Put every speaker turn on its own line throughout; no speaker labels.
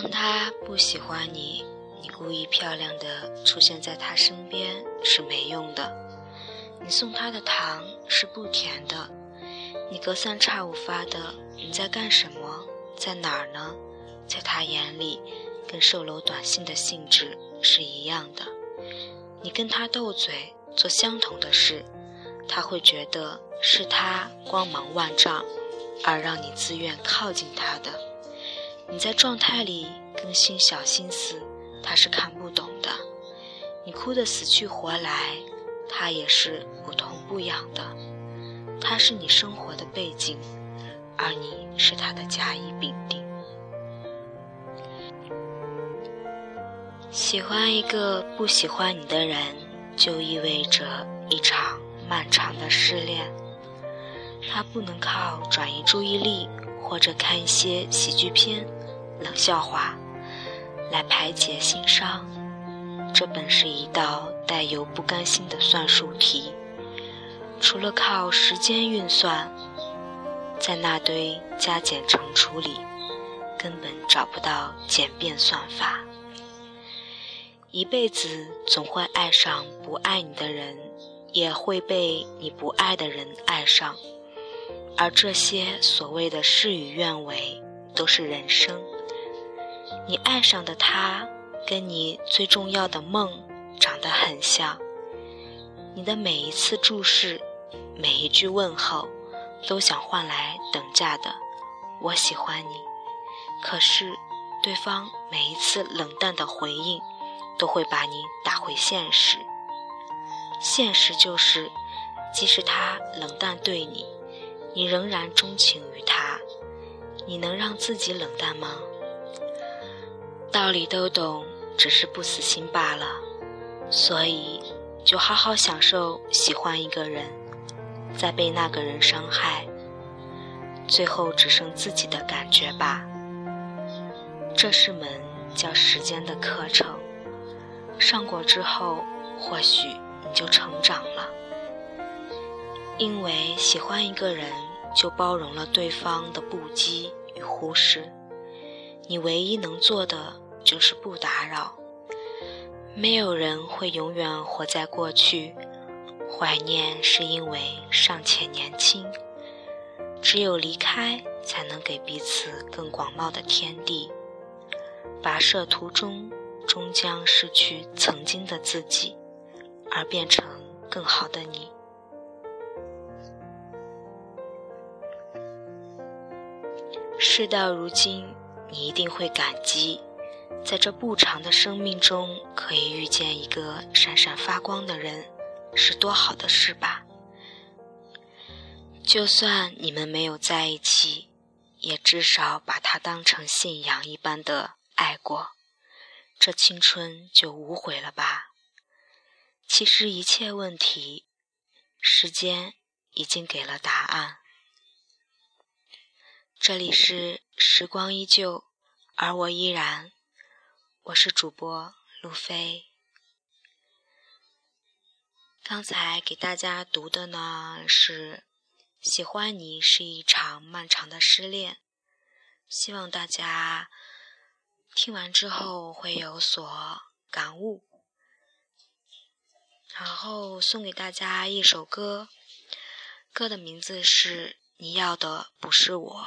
当他不喜欢你，你故意漂亮的出现在他身边是没用的。你送他的糖是不甜的。你隔三差五发的你在干什么，在哪儿呢？在他眼里，跟售楼短信的性质是一样的。你跟他斗嘴，做相同的事，他会觉得是他光芒万丈，而让你自愿靠近他的。你在状态里更新小心思，他是看不懂的。你哭得死去活来，他也是不痛不痒的。他是你生活的背景，而你是他的甲乙丙丁。喜欢一个不喜欢你的人，就意味着一场漫长的失恋。他不能靠转移注意力或者看一些喜剧片、冷笑话来排解心伤，这本是一道带有不甘心的算术题。除了靠时间运算，在那堆加减乘除里，根本找不到简便算法。一辈子总会爱上不爱你的人，也会被你不爱的人爱上，而这些所谓的事与愿违，都是人生。你爱上的他，跟你最重要的梦长得很像。你的每一次注视，每一句问候，都想换来等价的“我喜欢你”。可是，对方每一次冷淡的回应。都会把你打回现实。现实就是，即使他冷淡对你，你仍然钟情于他。你能让自己冷淡吗？道理都懂，只是不死心罢了。所以，就好好享受喜欢一个人，再被那个人伤害，最后只剩自己的感觉吧。这是门叫时间的课程。上过之后，或许你就成长了。因为喜欢一个人，就包容了对方的不羁与忽视。你唯一能做的就是不打扰。没有人会永远活在过去，怀念是因为尚且年轻。只有离开，才能给彼此更广袤的天地。跋涉途中。终将失去曾经的自己，而变成更好的你。事到如今，你一定会感激，在这不长的生命中可以遇见一个闪闪发光的人，是多好的事吧？就算你们没有在一起，也至少把他当成信仰一般的爱过。这青春就无悔了吧？其实一切问题，时间已经给了答案。这里是时光依旧，而我依然。我是主播路飞。刚才给大家读的呢是“喜欢你是一场漫长的失恋”，希望大家。听完之后会有所感悟，然后送给大家一首歌，歌的名字是《你要的不是我》。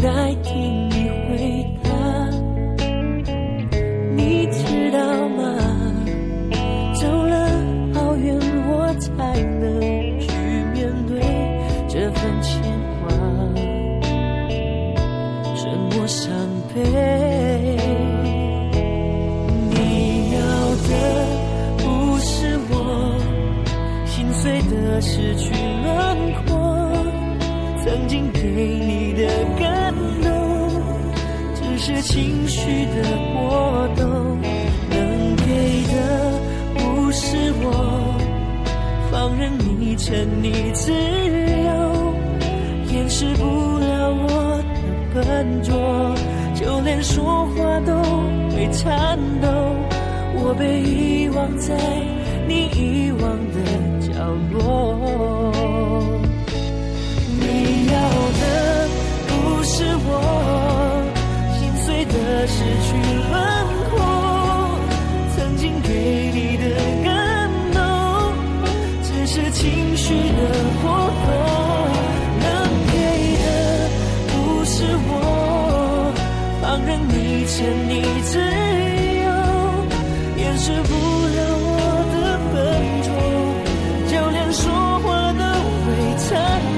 代替你回答。你知道吗？走了好远，我才能去面对这份牵挂，沉默伤悲。你要的不是我心碎的失去轮廓，曾经给你的感动，只是情绪的波动，能给的不是我，放任你沉溺自由，掩饰不了我的笨拙，就连说话都会颤抖。我被遗忘在你遗忘的角落。要的不是我，心碎的失去轮廓，曾经给你的感动，只是情绪的波动。能给的不是我，放任你沉溺自由。掩饰不了我的笨拙，就连说话都会颤抖